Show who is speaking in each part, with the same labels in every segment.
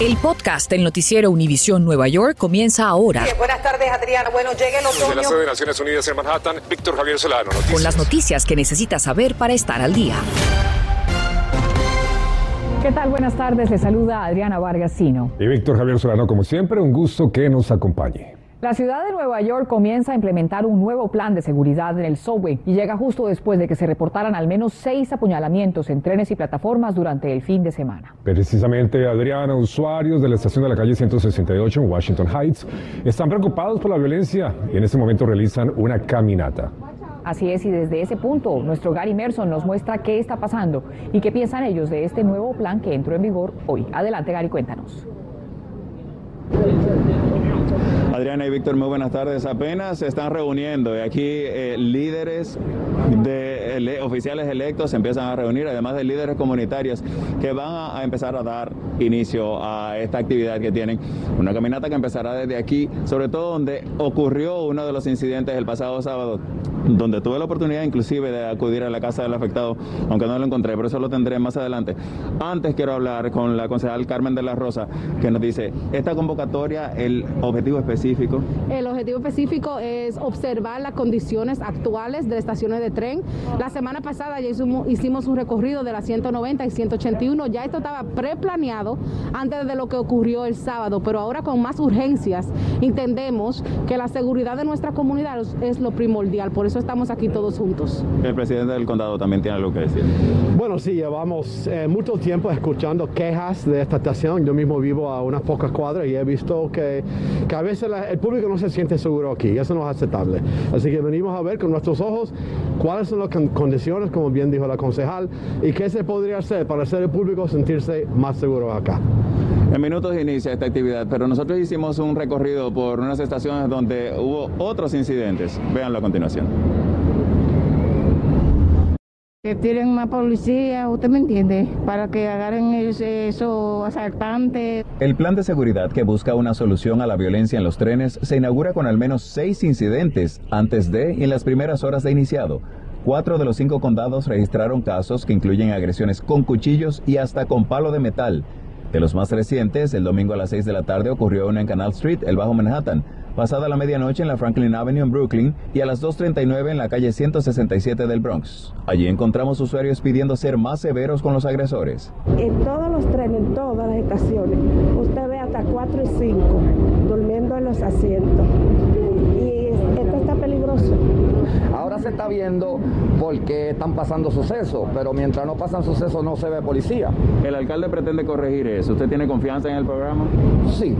Speaker 1: El podcast del noticiero Univisión Nueva York comienza ahora.
Speaker 2: buenas tardes, Adriana. Bueno, llega el otoño.
Speaker 3: De la sede de Naciones Unidas en Manhattan, Víctor Javier Solano. Noticias.
Speaker 1: Con las noticias que necesitas saber para estar al día.
Speaker 4: ¿Qué tal? Buenas tardes. Le saluda Adriana Vargasino.
Speaker 5: Y Víctor Javier Solano, como siempre, un gusto que nos acompañe.
Speaker 4: La ciudad de Nueva York comienza a implementar un nuevo plan de seguridad en el subway y llega justo después de que se reportaran al menos seis apuñalamientos en trenes y plataformas durante el fin de semana.
Speaker 5: Precisamente, Adriana, usuarios de la estación de la calle 168 en Washington Heights están preocupados por la violencia y en este momento realizan una caminata.
Speaker 4: Así es, y desde ese punto, nuestro Gary Merson nos muestra qué está pasando y qué piensan ellos de este nuevo plan que entró en vigor hoy. Adelante, Gary, cuéntanos.
Speaker 6: Adriana y Víctor, muy buenas tardes. Apenas se están reuniendo y aquí eh, líderes de oficiales electos se empiezan a reunir, además de líderes comunitarios que van a, empezar a dar inicio a esta actividad que tienen. Una caminata que empezará desde aquí, sobre todo donde ocurrió uno de los incidentes el pasado sábado, donde tuve la oportunidad inclusive de acudir a la casa del afectado, aunque no lo encontré, pero eso lo tendré más adelante. Antes quiero hablar con la concejal Carmen de la Rosa, que nos dice, esta convocatoria, el objetivo específico.
Speaker 7: El objetivo específico es observar las condiciones actuales de estaciones de tren. La semana pasada ya hicimos un recorrido de la 190 y 181, ya esto estaba preplaneado antes de lo que ocurrió el sábado, pero ahora con más urgencias entendemos que la seguridad de nuestra comunidad es lo primordial, por eso estamos aquí todos juntos.
Speaker 6: El presidente del condado también tiene algo que decir.
Speaker 8: Bueno, sí, llevamos eh, mucho tiempo escuchando quejas de esta estación. Yo mismo vivo a unas pocas cuadras y he visto que, que a veces el público no se siente seguro aquí. Eso no es aceptable. Así que venimos a ver con nuestros ojos cuáles son las condiciones, como bien dijo la concejal, y qué se podría hacer para hacer el público sentirse más seguro acá.
Speaker 6: En minutos inicia esta actividad, pero nosotros hicimos un recorrido por unas estaciones donde hubo otros incidentes. Véanlo a continuación.
Speaker 9: Que tienen más policía, usted me entiende, para que agarren esos asaltantes.
Speaker 10: El plan de seguridad que busca una solución a la violencia en los trenes se inaugura con al menos seis incidentes antes de y en las primeras horas de iniciado. Cuatro de los cinco condados registraron casos que incluyen agresiones con cuchillos y hasta con palo de metal. De los más recientes, el domingo a las 6 de la tarde ocurrió uno en Canal Street, el Bajo Manhattan, pasada la medianoche en la Franklin Avenue en Brooklyn y a las 2.39 en la calle 167 del Bronx. Allí encontramos usuarios pidiendo ser más severos con los agresores.
Speaker 11: En todos los trenes, en todas las estaciones, usted ve hasta 4 y 5 durmiendo en los asientos. Y esto está peligroso.
Speaker 12: Ahora se está viendo porque están pasando sucesos, pero mientras no pasan sucesos no se ve policía.
Speaker 6: El alcalde pretende corregir eso. ¿Usted tiene confianza en el programa?
Speaker 12: Sí.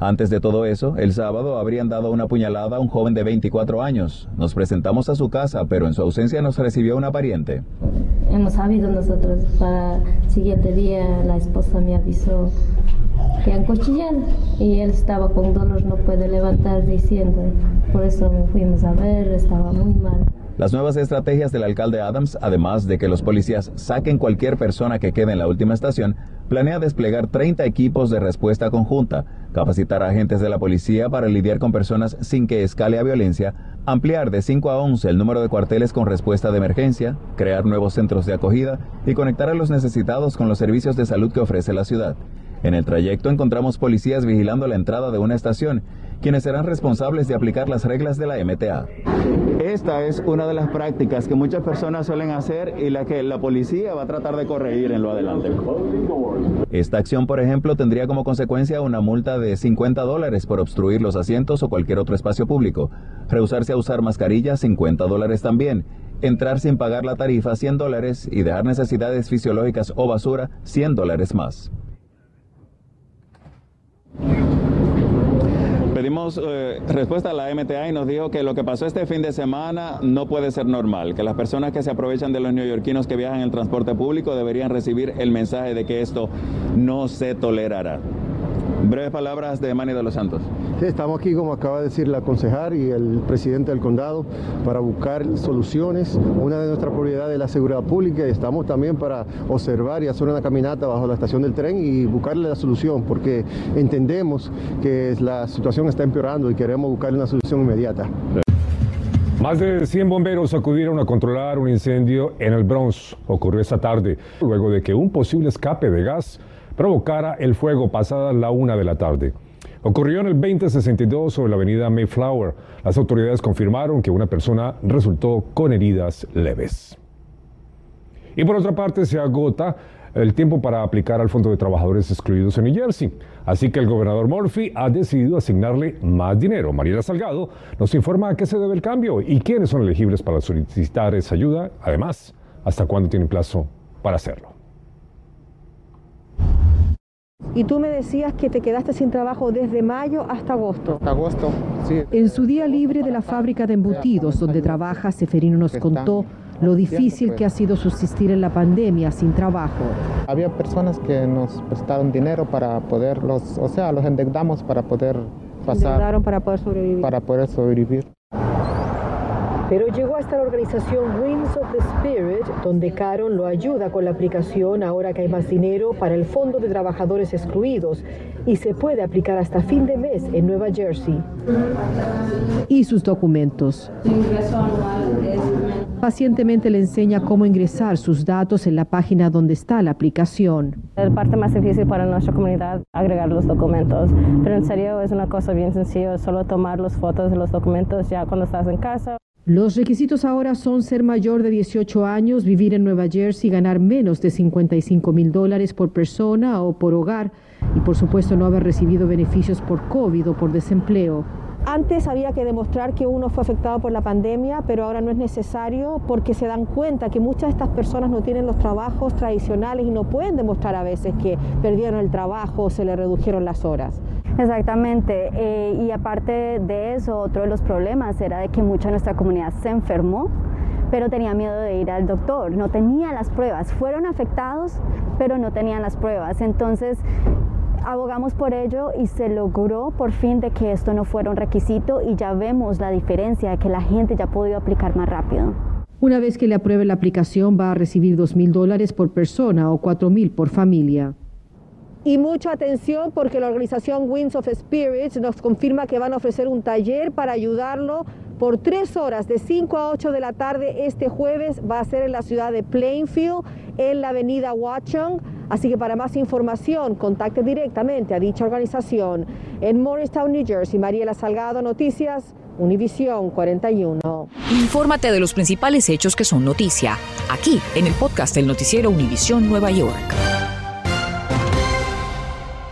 Speaker 10: Antes de todo eso, el sábado habrían dado una puñalada a un joven de 24 años. Nos presentamos a su casa, pero en su ausencia nos recibió una pariente.
Speaker 13: Hemos sabido nosotros, para el siguiente día la esposa me avisó que han cuchillado y él estaba con dolor, no puede levantar diciendo. Por eso fuimos a ver, estaba muy mal.
Speaker 10: Las nuevas estrategias del alcalde Adams, además de que los policías saquen cualquier persona que quede en la última estación, planea desplegar 30 equipos de respuesta conjunta, capacitar a agentes de la policía para lidiar con personas sin que escale a violencia, ampliar de 5 a 11 el número de cuarteles con respuesta de emergencia, crear nuevos centros de acogida y conectar a los necesitados con los servicios de salud que ofrece la ciudad. En el trayecto encontramos policías vigilando la entrada de una estación, quienes serán responsables de aplicar las reglas de la MTA.
Speaker 6: Esta es una de las prácticas que muchas personas suelen hacer y la que la policía va a tratar de corregir en lo adelante.
Speaker 10: Esta acción, por ejemplo, tendría como consecuencia una multa de 50 dólares por obstruir los asientos o cualquier otro espacio público. Rehusarse a usar mascarilla, 50 dólares también. Entrar sin pagar la tarifa, 100 dólares. Y dejar necesidades fisiológicas o basura, 100 dólares más.
Speaker 6: Pedimos eh, respuesta a la MTA y nos dijo que lo que pasó este fin de semana no puede ser normal, que las personas que se aprovechan de los neoyorquinos que viajan en transporte público deberían recibir el mensaje de que esto no se tolerará. Breves palabras de Manny de los Santos.
Speaker 8: Estamos aquí, como acaba de decir la concejal y el presidente del condado, para buscar soluciones. Una de nuestras prioridades es la seguridad pública y estamos también para observar y hacer una caminata bajo la estación del tren y buscarle la solución, porque entendemos que la situación está empeorando y queremos buscarle una solución inmediata.
Speaker 5: Más de 100 bomberos acudieron a controlar un incendio en el Bronx. Ocurrió esta tarde, luego de que un posible escape de gas provocara el fuego pasada la una de la tarde. Ocurrió en el 2062 sobre la avenida Mayflower. Las autoridades confirmaron que una persona resultó con heridas leves. Y por otra parte, se agota el tiempo para aplicar al Fondo de Trabajadores Excluidos en New Jersey. Así que el gobernador Murphy ha decidido asignarle más dinero. Mariela Salgado nos informa a qué se debe el cambio y quiénes son elegibles para solicitar esa ayuda. Además, hasta cuándo tienen plazo para hacerlo.
Speaker 14: Y tú me decías que te quedaste sin trabajo desde mayo hasta agosto.
Speaker 15: Agosto, sí.
Speaker 14: En su día libre de la fábrica de embutidos donde trabaja, Seferino nos contó lo difícil que ha sido subsistir en la pandemia sin trabajo.
Speaker 15: Había personas que nos prestaron dinero para poderlos, o sea, los endeudamos para poder pasar.
Speaker 14: Endeudaron para poder sobrevivir.
Speaker 15: Para poder sobrevivir.
Speaker 14: Pero llegó hasta la organización Wings of the Spirit, donde Caron lo ayuda con la aplicación ahora que hay más dinero para el Fondo de Trabajadores Excluidos y se puede aplicar hasta fin de mes en Nueva Jersey. Y sus documentos. Pacientemente le enseña cómo ingresar sus datos en la página donde está la aplicación.
Speaker 16: La parte más difícil para nuestra comunidad agregar los documentos, pero en serio es una cosa bien sencilla, solo tomar las fotos de los documentos ya cuando estás en casa.
Speaker 14: Los requisitos ahora son ser mayor de 18 años, vivir en Nueva Jersey, ganar menos de 55 mil dólares por persona o por hogar y por supuesto no haber recibido beneficios por COVID o por desempleo. Antes había que demostrar que uno fue afectado por la pandemia, pero ahora no es necesario porque se dan cuenta que muchas de estas personas no tienen los trabajos tradicionales y no pueden demostrar a veces que perdieron el trabajo o se le redujeron las horas.
Speaker 17: Exactamente, eh, y aparte de eso, otro de los problemas era de que mucha de nuestra comunidad se enfermó, pero tenía miedo de ir al doctor, no tenía las pruebas, fueron afectados, pero no tenían las pruebas. Entonces, abogamos por ello y se logró por fin de que esto no fuera un requisito y ya vemos la diferencia de que la gente ya ha podido aplicar más rápido.
Speaker 14: Una vez que le apruebe la aplicación va a recibir dos mil dólares por persona o cuatro mil por familia. Y mucha atención porque la organización Winds of Spirits nos confirma que van a ofrecer un taller para ayudarlo por tres horas de 5 a 8 de la tarde este jueves. Va a ser en la ciudad de Plainfield, en la avenida Watchung. Así que para más información, contacte directamente a dicha organización. En Morristown, New Jersey, Mariela Salgado, Noticias, Univisión 41.
Speaker 1: Infórmate de los principales hechos que son noticia, aquí en el podcast del noticiero Univisión Nueva York.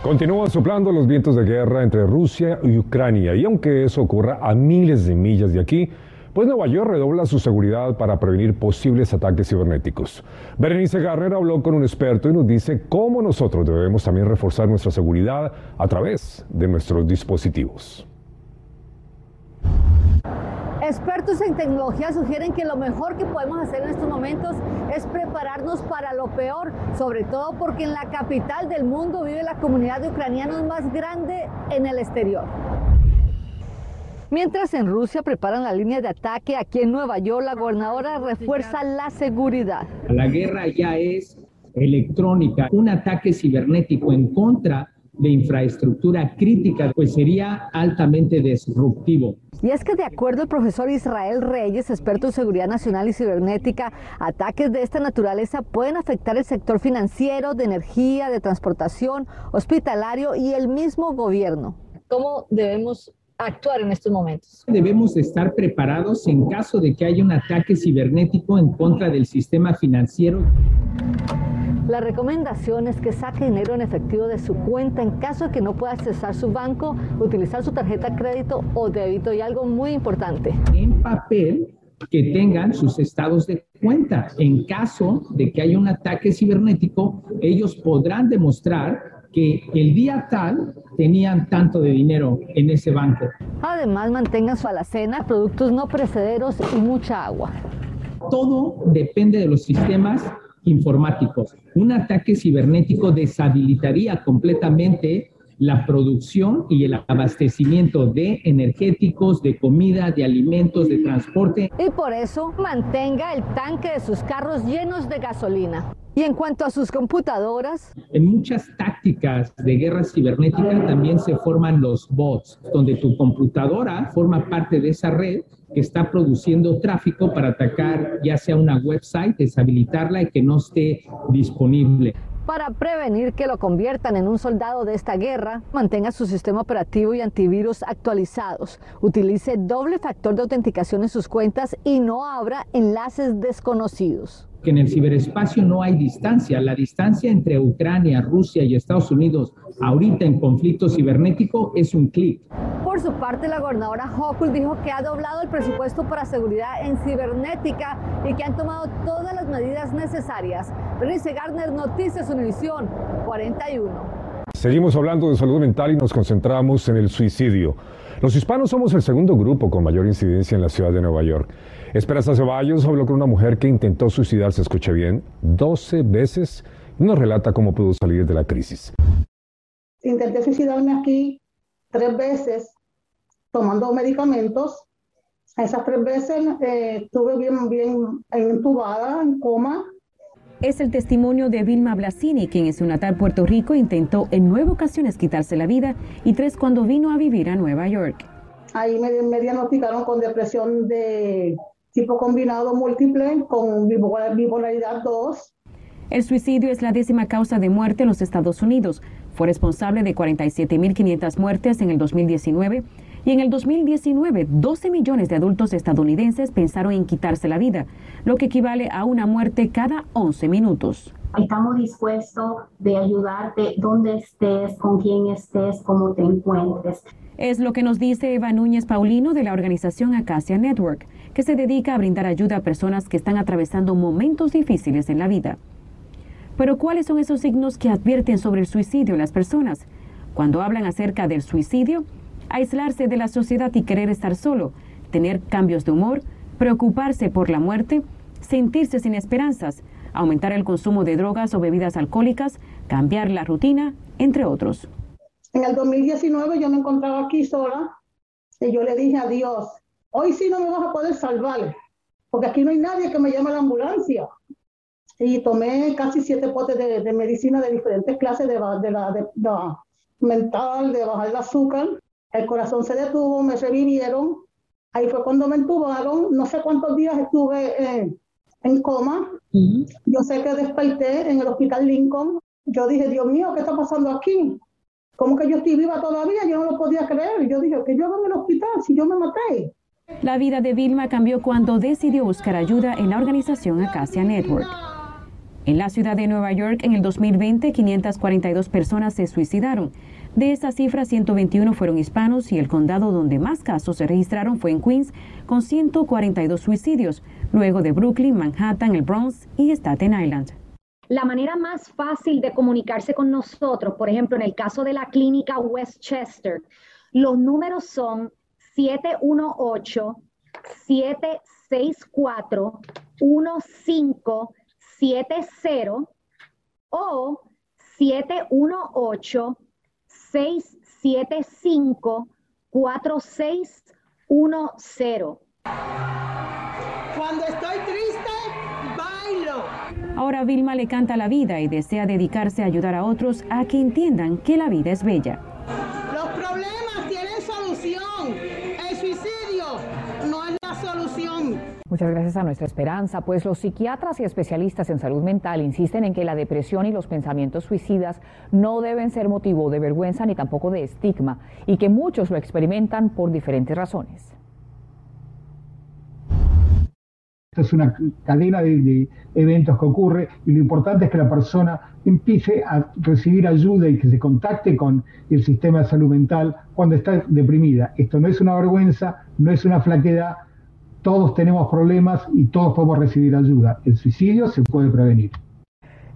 Speaker 5: Continúan soplando los vientos de guerra entre Rusia y Ucrania y aunque eso ocurra a miles de millas de aquí, pues Nueva York redobla su seguridad para prevenir posibles ataques cibernéticos. Berenice Garner habló con un experto y nos dice cómo nosotros debemos también reforzar nuestra seguridad a través de nuestros dispositivos.
Speaker 18: Expertos en tecnología sugieren que lo mejor que podemos hacer en estos momentos es prepararnos para lo peor, sobre todo porque en la capital del mundo vive la comunidad de ucranianos más grande en el exterior. Mientras en Rusia preparan la línea de ataque, aquí en Nueva York la gobernadora refuerza la seguridad.
Speaker 19: La guerra ya es electrónica, un ataque cibernético en contra de infraestructura crítica, pues sería altamente disruptivo.
Speaker 18: Y es que de acuerdo al profesor Israel Reyes, experto en seguridad nacional y cibernética, ataques de esta naturaleza pueden afectar el sector financiero, de energía, de transportación, hospitalario y el mismo gobierno. ¿Cómo debemos actuar en estos momentos?
Speaker 19: Debemos estar preparados en caso de que haya un ataque cibernético en contra del sistema financiero.
Speaker 18: La recomendación es que saque dinero en efectivo de su cuenta en caso de que no pueda accesar su banco, utilizar su tarjeta de crédito o débito y algo muy importante.
Speaker 19: En papel que tengan sus estados de cuenta. En caso de que haya un ataque cibernético, ellos podrán demostrar que el día tal tenían tanto de dinero en ese banco.
Speaker 18: Además, mantengan su alacena, productos no precederos y mucha agua.
Speaker 19: Todo depende de los sistemas informáticos. Un ataque cibernético deshabilitaría completamente la producción y el abastecimiento de energéticos, de comida, de alimentos, de transporte.
Speaker 18: Y por eso mantenga el tanque de sus carros llenos de gasolina. Y en cuanto a sus computadoras.
Speaker 19: En muchas tácticas de guerra cibernética también se forman los bots, donde tu computadora forma parte de esa red que está produciendo tráfico para atacar ya sea una website, deshabilitarla y que no esté disponible.
Speaker 18: Para prevenir que lo conviertan en un soldado de esta guerra, mantenga su sistema operativo y antivirus actualizados, utilice doble factor de autenticación en sus cuentas y no abra enlaces desconocidos.
Speaker 19: Que en el ciberespacio no hay distancia. La distancia entre Ucrania, Rusia y Estados Unidos ahorita en conflicto cibernético es un clic.
Speaker 18: Por su parte, la gobernadora Hochul dijo que ha doblado el presupuesto para seguridad en cibernética y que han tomado todas las medidas necesarias. Bernice Gardner, Noticias Univisión 41.
Speaker 5: Seguimos hablando de salud mental y nos concentramos en el suicidio. Los hispanos somos el segundo grupo con mayor incidencia en la ciudad de Nueva York. Esperanza Ceballos habló con una mujer que intentó suicidarse, escuche bien, 12 veces y nos relata cómo pudo salir de la crisis.
Speaker 20: Intenté suicidarme aquí tres veces tomando medicamentos. Esas tres veces eh, estuve bien, bien entubada, en coma.
Speaker 21: Es el testimonio de Vilma Blasini, quien en su natal Puerto Rico intentó en nueve ocasiones quitarse la vida y tres cuando vino a vivir a Nueva York.
Speaker 20: Ahí me, me diagnosticaron con depresión de tipo combinado múltiple con bipolaridad 2.
Speaker 21: El suicidio es la décima causa de muerte en los Estados Unidos. Fue responsable de 47.500 muertes en el 2019 y en el 2019 12 millones de adultos estadounidenses pensaron en quitarse la vida, lo que equivale a una muerte cada 11 minutos.
Speaker 22: Estamos dispuestos de ayudarte donde estés, con quién estés, cómo te encuentres.
Speaker 21: Es lo que nos dice Eva Núñez Paulino de la organización Acacia Network, que se dedica a brindar ayuda a personas que están atravesando momentos difíciles en la vida. Pero ¿cuáles son esos signos que advierten sobre el suicidio en las personas? Cuando hablan acerca del suicidio, aislarse de la sociedad y querer estar solo, tener cambios de humor, preocuparse por la muerte, sentirse sin esperanzas, aumentar el consumo de drogas o bebidas alcohólicas, cambiar la rutina, entre otros.
Speaker 20: En el 2019 yo me encontraba aquí sola y yo le dije a Dios, hoy sí no me vas a poder salvar, porque aquí no hay nadie que me llame a la ambulancia. Y tomé casi siete potes de, medicina de diferentes clases, de, de la de, mental, de bajar el azúcar, el corazón se detuvo, me revivieron. Ahí fue cuando me entubaron. No sé cuántos días estuve en coma. Yo sé que desperté en el hospital Lincoln. Yo dije, Dios mío, ¿qué está pasando aquí? ¿Cómo que yo estoy viva todavía? Yo no lo podía creer. Yo dije, que yo hago en el hospital si yo me maté?
Speaker 21: La vida de Vilma cambió cuando decidió buscar ayuda en la organización Acacia Network. En la ciudad de Nueva York, en el 2020, 542 personas se suicidaron de esa cifra, 121 fueron hispanos y el condado donde más casos se registraron fue en Queens, con 142 suicidios, luego de Brooklyn, Manhattan, el Bronx y Staten Island.
Speaker 23: La manera más fácil de comunicarse con nosotros, por ejemplo, en el caso de la clínica Westchester, los números son 718-764-1570 o 718 675-4610.
Speaker 20: Cuando estoy triste, bailo.
Speaker 21: Ahora Vilma le canta la vida y desea dedicarse a ayudar a otros a que entiendan que la vida es bella.
Speaker 4: Muchas gracias a nuestra esperanza, pues los psiquiatras y especialistas en salud mental insisten en que la depresión y los pensamientos suicidas no deben ser motivo de vergüenza ni tampoco de estigma y que muchos lo experimentan por diferentes razones.
Speaker 24: Esta es una cadena de, eventos que ocurre y lo importante es que la persona empiece a recibir ayuda y que se contacte con el sistema de salud mental cuando está deprimida. Esto no es una vergüenza, no es una flaquedad, todos tenemos problemas y todos podemos recibir ayuda. El suicidio se puede prevenir.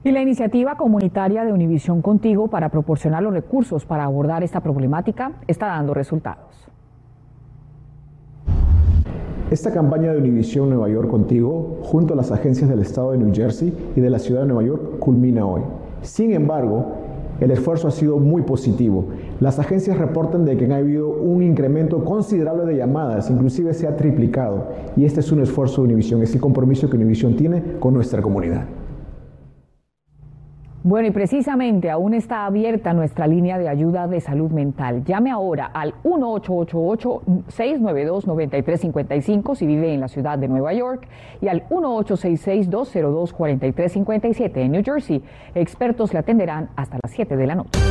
Speaker 4: Y la iniciativa comunitaria de Univisión Contigo para proporcionar los recursos para abordar esta problemática está dando resultados.
Speaker 25: Esta campaña de Univisión Nueva York Contigo, junto a las agencias del estado de New Jersey y de la ciudad de Nueva York, culmina hoy. Sin embargo, el esfuerzo ha sido muy positivo. Las agencias reportan de que ha habido un incremento considerable de llamadas, inclusive se ha triplicado. Y este es un esfuerzo de Univision, es el compromiso que Univision tiene con nuestra comunidad.
Speaker 4: Bueno, y precisamente aún está abierta nuestra línea de ayuda de salud mental. Llame ahora al 1888-692-9355 si vive en la ciudad de Nueva York y al 1866-202-4357 en New Jersey. Expertos le atenderán hasta las 7 de la noche.